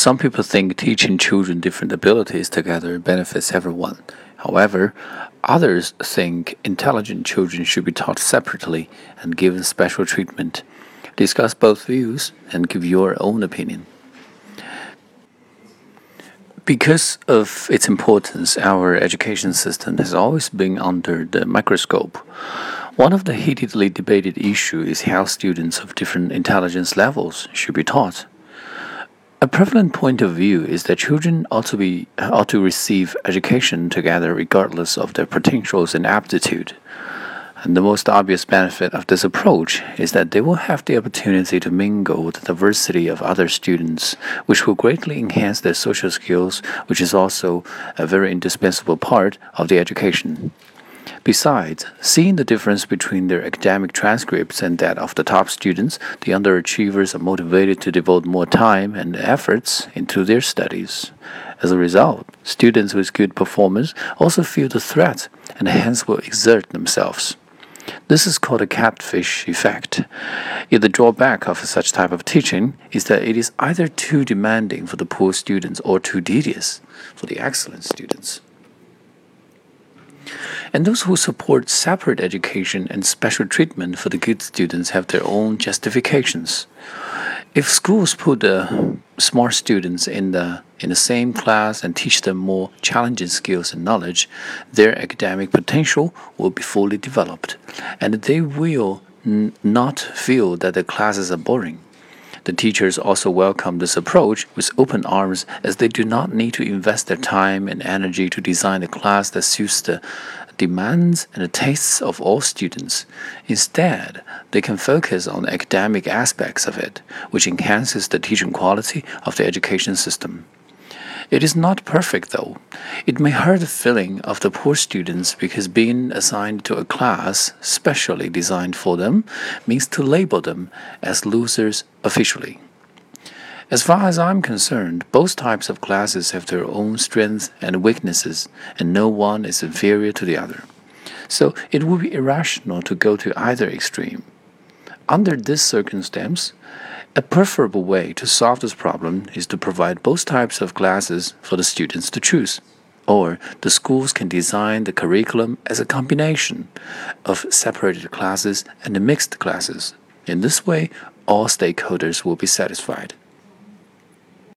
Some people think teaching children different abilities together benefits everyone. However, others think intelligent children should be taught separately and given special treatment. Discuss both views and give your own opinion. Because of its importance, our education system has always been under the microscope. One of the heatedly debated issues is how students of different intelligence levels should be taught. A prevalent point of view is that children ought to be ought to receive education together regardless of their potentials and aptitude. And the most obvious benefit of this approach is that they will have the opportunity to mingle with the diversity of other students, which will greatly enhance their social skills, which is also a very indispensable part of the education. Besides, seeing the difference between their academic transcripts and that of the top students, the underachievers are motivated to devote more time and efforts into their studies. As a result, students with good performance also feel the threat and hence will exert themselves. This is called a catfish effect. Yet the drawback of such type of teaching is that it is either too demanding for the poor students or too tedious for the excellent students. And those who support separate education and special treatment for the good students have their own justifications. If schools put the smart students in the in the same class and teach them more challenging skills and knowledge, their academic potential will be fully developed, and they will not feel that the classes are boring. The teachers also welcome this approach with open arms as they do not need to invest their time and energy to design a class that suits the demands and the tastes of all students. Instead, they can focus on academic aspects of it, which enhances the teaching quality of the education system. It is not perfect, though. It may hurt the feeling of the poor students because being assigned to a class specially designed for them means to label them as losers officially. As far as I'm concerned, both types of classes have their own strengths and weaknesses, and no one is inferior to the other. So it would be irrational to go to either extreme. Under this circumstance, a preferable way to solve this problem is to provide both types of classes for the students to choose. Or the schools can design the curriculum as a combination of separated classes and mixed classes. In this way, all stakeholders will be satisfied.